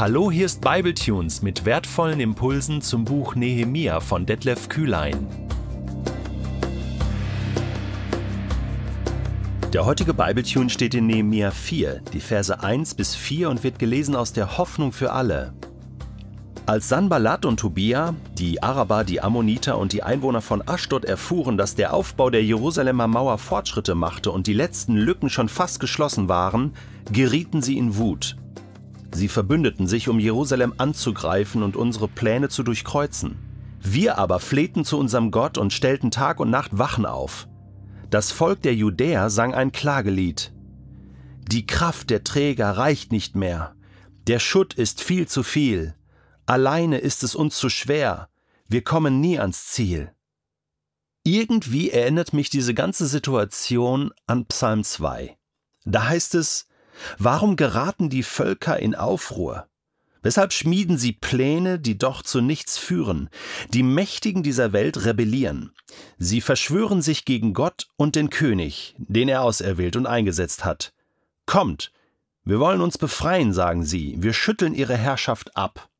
Hallo, hier ist Bibletunes mit wertvollen Impulsen zum Buch Nehemia von Detlef Kühlein. Der heutige Bibletune steht in Nehemia 4, die Verse 1 bis 4 und wird gelesen aus der Hoffnung für alle. Als Sanballat und Tobia, die Araber, die Ammoniter und die Einwohner von Aschdod erfuhren, dass der Aufbau der Jerusalemer Mauer Fortschritte machte und die letzten Lücken schon fast geschlossen waren, gerieten sie in Wut. Sie verbündeten sich, um Jerusalem anzugreifen und unsere Pläne zu durchkreuzen. Wir aber flehten zu unserem Gott und stellten Tag und Nacht Wachen auf. Das Volk der Judäer sang ein Klagelied. Die Kraft der Träger reicht nicht mehr. Der Schutt ist viel zu viel. Alleine ist es uns zu schwer. Wir kommen nie ans Ziel. Irgendwie erinnert mich diese ganze Situation an Psalm 2. Da heißt es, Warum geraten die Völker in Aufruhr? Weshalb schmieden sie Pläne, die doch zu nichts führen? Die Mächtigen dieser Welt rebellieren. Sie verschwören sich gegen Gott und den König, den er auserwählt und eingesetzt hat. Kommt, wir wollen uns befreien, sagen sie, wir schütteln ihre Herrschaft ab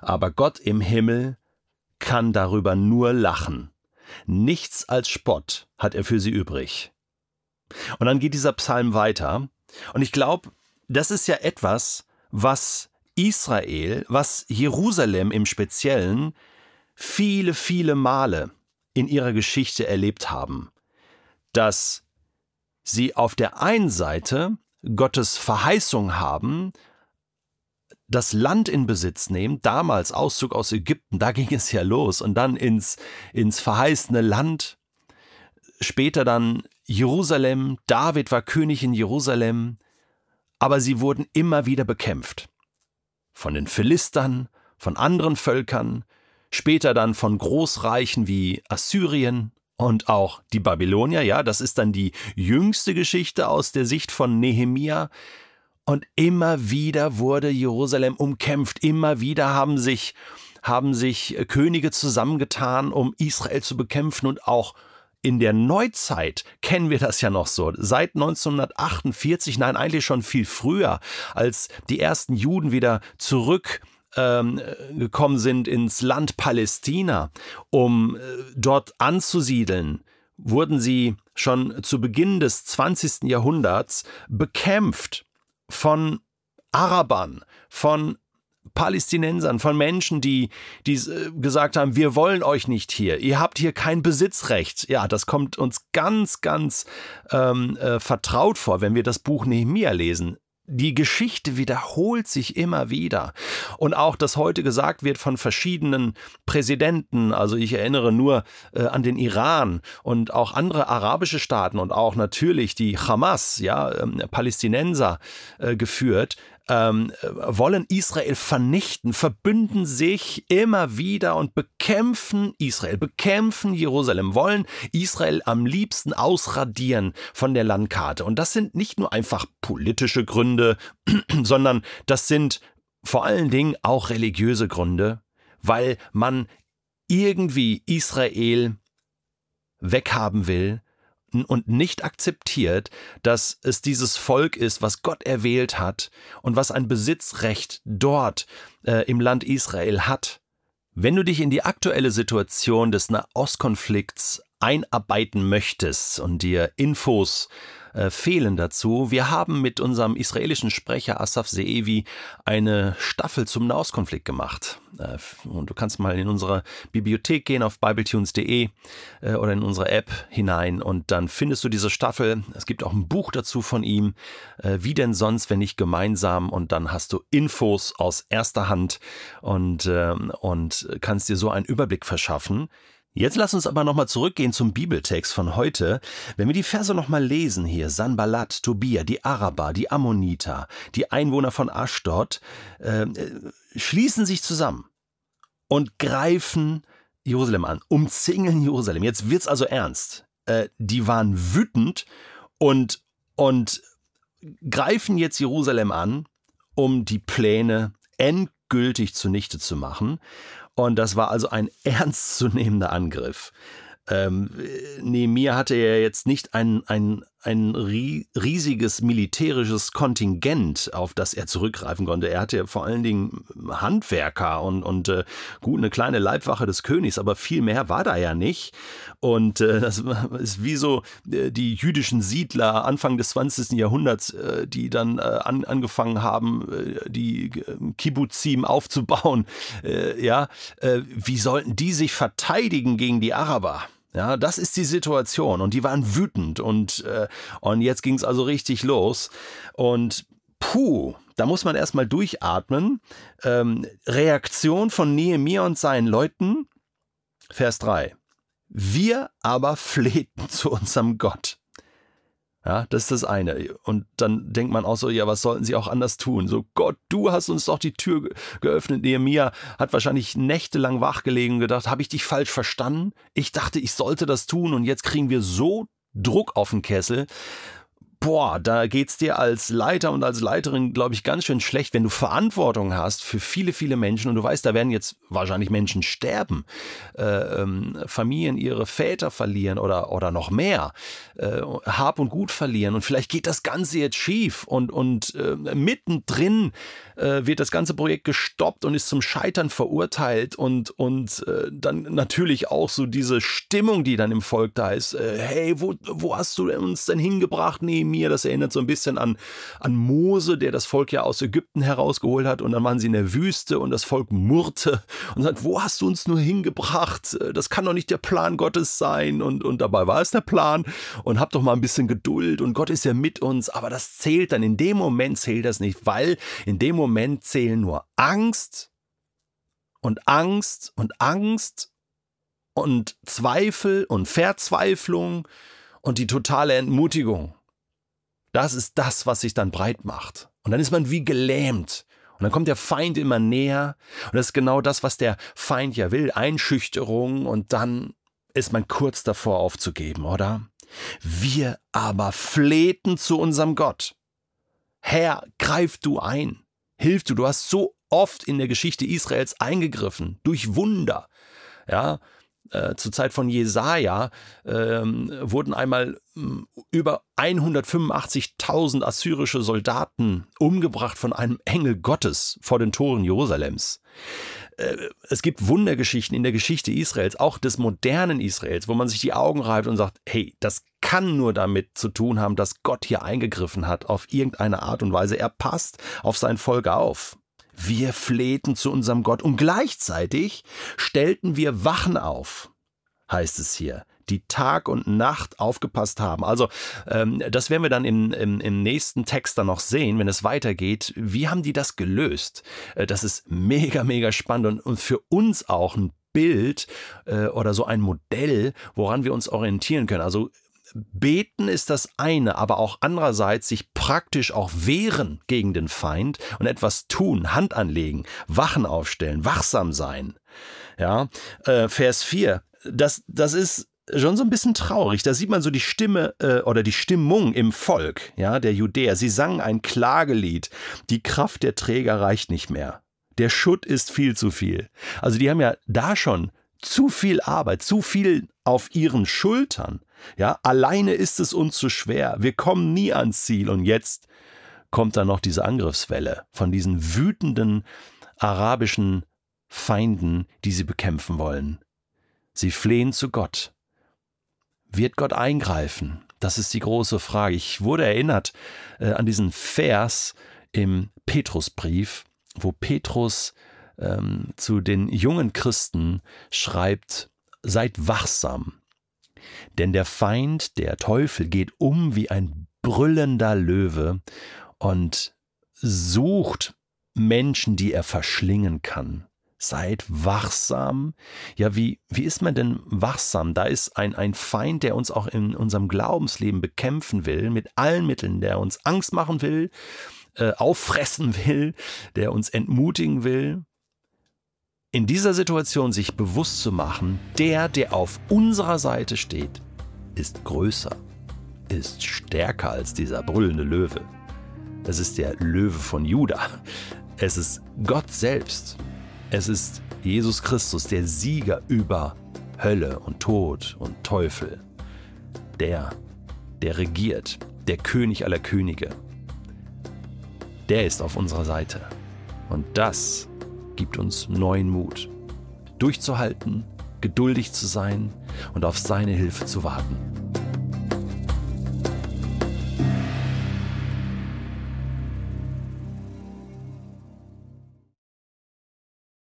aber Gott im Himmel kann darüber nur lachen. Nichts als Spott hat er für sie übrig. Und dann geht dieser Psalm weiter, und ich glaube, das ist ja etwas, was Israel, was Jerusalem im Speziellen viele, viele Male in ihrer Geschichte erlebt haben, dass sie auf der einen Seite Gottes Verheißung haben, das Land in Besitz nehmen, damals Auszug aus Ägypten, da ging es ja los, und dann ins, ins verheißene Land, später dann Jerusalem, David war König in Jerusalem, aber sie wurden immer wieder bekämpft. Von den Philistern, von anderen Völkern, später dann von Großreichen wie Assyrien und auch die Babylonier, ja, das ist dann die jüngste Geschichte aus der Sicht von Nehemia, und immer wieder wurde Jerusalem umkämpft. Immer wieder haben sich, haben sich Könige zusammengetan, um Israel zu bekämpfen und auch in der Neuzeit kennen wir das ja noch so. Seit 1948, nein, eigentlich schon viel früher, als die ersten Juden wieder zurück ähm, gekommen sind ins Land Palästina, um äh, dort anzusiedeln, wurden sie schon zu Beginn des 20. Jahrhunderts bekämpft von Arabern, von Palästinensern, von Menschen, die, die äh, gesagt haben, wir wollen euch nicht hier, ihr habt hier kein Besitzrecht. Ja, das kommt uns ganz, ganz ähm, äh, vertraut vor, wenn wir das Buch Nehemiah lesen. Die Geschichte wiederholt sich immer wieder. Und auch, dass heute gesagt wird von verschiedenen Präsidenten, also ich erinnere nur äh, an den Iran und auch andere arabische Staaten und auch natürlich die Hamas, ja, ähm, Palästinenser äh, geführt, ähm, wollen Israel vernichten, verbünden sich immer wieder und bekämpfen Israel, bekämpfen Jerusalem, wollen Israel am liebsten ausradieren von der Landkarte. Und das sind nicht nur einfach politische Gründe, sondern das sind vor allen Dingen auch religiöse Gründe, weil man irgendwie Israel weghaben will, und nicht akzeptiert, dass es dieses Volk ist, was Gott erwählt hat und was ein Besitzrecht dort äh, im Land Israel hat. Wenn du dich in die aktuelle Situation des Nahostkonflikts einarbeiten möchtest und dir Infos äh, fehlen dazu. Wir haben mit unserem israelischen Sprecher Asaf Seevi eine Staffel zum Nahostkonflikt gemacht. Äh, und du kannst mal in unsere Bibliothek gehen auf bibletunes.de äh, oder in unsere App hinein und dann findest du diese Staffel. Es gibt auch ein Buch dazu von ihm. Wie denn sonst, wenn nicht gemeinsam? Und dann hast du Infos aus erster Hand und, ähm, und kannst dir so einen Überblick verschaffen. Jetzt lass uns aber nochmal zurückgehen zum Bibeltext von heute. Wenn wir die Verse nochmal lesen hier, Sanballat, Tobia, die Araber, die Ammoniter, die Einwohner von Aschdod, äh, schließen sich zusammen und greifen Jerusalem an, umzingeln Jerusalem. Jetzt wird's also ernst. Äh, die waren wütend und, und greifen jetzt Jerusalem an, um die Pläne endgültig zunichte zu machen. Und das war also ein ernstzunehmender Angriff. Ähm, Nehemiah hatte ja jetzt nicht ein, ein ein riesiges militärisches Kontingent, auf das er zurückgreifen konnte. Er hatte vor allen Dingen Handwerker und, und äh, gut eine kleine Leibwache des Königs, aber viel mehr war da ja nicht. Und äh, das ist wie so äh, die jüdischen Siedler Anfang des 20. Jahrhunderts, äh, die dann äh, an, angefangen haben, äh, die Kibbuzim aufzubauen. ja, wie sollten die sich verteidigen gegen die Araber? Ja, das ist die Situation. Und die waren wütend und, äh, und jetzt ging es also richtig los. Und puh, da muss man erstmal durchatmen. Ähm, Reaktion von Nehemiah und seinen Leuten, Vers 3. Wir aber flehten zu unserem Gott. Ja, das ist das eine. Und dann denkt man auch so, ja, was sollten sie auch anders tun? So, Gott, du hast uns doch die Tür geöffnet. Nehemiah hat wahrscheinlich nächtelang wachgelegen und gedacht, habe ich dich falsch verstanden? Ich dachte, ich sollte das tun und jetzt kriegen wir so Druck auf den Kessel boah, da geht's dir als Leiter und als Leiterin, glaube ich, ganz schön schlecht, wenn du Verantwortung hast für viele, viele Menschen und du weißt, da werden jetzt wahrscheinlich Menschen sterben, äh, ähm, Familien ihre Väter verlieren oder, oder noch mehr, äh, Hab und Gut verlieren und vielleicht geht das Ganze jetzt schief und, und äh, mittendrin äh, wird das ganze Projekt gestoppt und ist zum Scheitern verurteilt und, und äh, dann natürlich auch so diese Stimmung, die dann im Volk da ist, äh, hey, wo, wo hast du uns denn hingebracht? Nee, mir. Das erinnert so ein bisschen an, an Mose, der das Volk ja aus Ägypten herausgeholt hat und dann waren sie in der Wüste und das Volk murrte und sagt, wo hast du uns nur hingebracht? Das kann doch nicht der Plan Gottes sein und, und dabei war es der Plan und hab doch mal ein bisschen Geduld und Gott ist ja mit uns, aber das zählt dann, in dem Moment zählt das nicht, weil in dem Moment zählen nur Angst und Angst und Angst und Zweifel und Verzweiflung und die totale Entmutigung. Das ist das, was sich dann breit macht. Und dann ist man wie gelähmt. Und dann kommt der Feind immer näher. Und das ist genau das, was der Feind ja will. Einschüchterung. Und dann ist man kurz davor aufzugeben, oder? Wir aber flehten zu unserem Gott. Herr, greif du ein. Hilf du. Du hast so oft in der Geschichte Israels eingegriffen. Durch Wunder. Ja, äh, zur Zeit von Jesaja ähm, wurden einmal äh, über 185.000 assyrische Soldaten umgebracht von einem Engel Gottes vor den Toren Jerusalems. Äh, es gibt Wundergeschichten in der Geschichte Israels, auch des modernen Israels, wo man sich die Augen reibt und sagt, hey, das kann nur damit zu tun haben, dass Gott hier eingegriffen hat auf irgendeine Art und Weise. Er passt auf sein Volk auf. Wir flehten zu unserem Gott und gleichzeitig stellten wir Wachen auf, heißt es hier die Tag und Nacht aufgepasst haben. Also ähm, das werden wir dann in, im, im nächsten Text dann noch sehen, wenn es weitergeht. Wie haben die das gelöst? Äh, das ist mega, mega spannend und, und für uns auch ein Bild äh, oder so ein Modell, woran wir uns orientieren können. Also Beten ist das eine, aber auch andererseits sich praktisch auch wehren gegen den Feind und etwas tun, Hand anlegen, Wachen aufstellen, wachsam sein. Ja, äh, Vers 4, das, das ist schon so ein bisschen traurig. Da sieht man so die Stimme äh, oder die Stimmung im Volk, ja, der Judäer. Sie sangen ein Klagelied. Die Kraft der Träger reicht nicht mehr. Der Schutt ist viel zu viel. Also die haben ja da schon zu viel Arbeit, zu viel auf ihren Schultern. Ja, alleine ist es uns zu schwer. Wir kommen nie ans Ziel. Und jetzt kommt da noch diese Angriffswelle von diesen wütenden arabischen Feinden, die sie bekämpfen wollen. Sie flehen zu Gott. Wird Gott eingreifen? Das ist die große Frage. Ich wurde erinnert äh, an diesen Vers im Petrusbrief, wo Petrus ähm, zu den jungen Christen schreibt, seid wachsam, denn der Feind, der Teufel, geht um wie ein brüllender Löwe und sucht Menschen, die er verschlingen kann. Seid wachsam. Ja, wie, wie ist man denn wachsam? Da ist ein, ein Feind, der uns auch in unserem Glaubensleben bekämpfen will, mit allen Mitteln, der uns Angst machen will, äh, auffressen will, der uns entmutigen will in dieser Situation sich bewusst zu machen, der, der auf unserer Seite steht, ist größer, ist stärker als dieser brüllende Löwe. Es ist der Löwe von Juda. Es ist Gott selbst. Es ist Jesus Christus, der Sieger über Hölle und Tod und Teufel. Der der regiert, der König aller Könige. Der ist auf unserer Seite. Und das gibt uns neuen Mut, durchzuhalten, geduldig zu sein und auf seine Hilfe zu warten.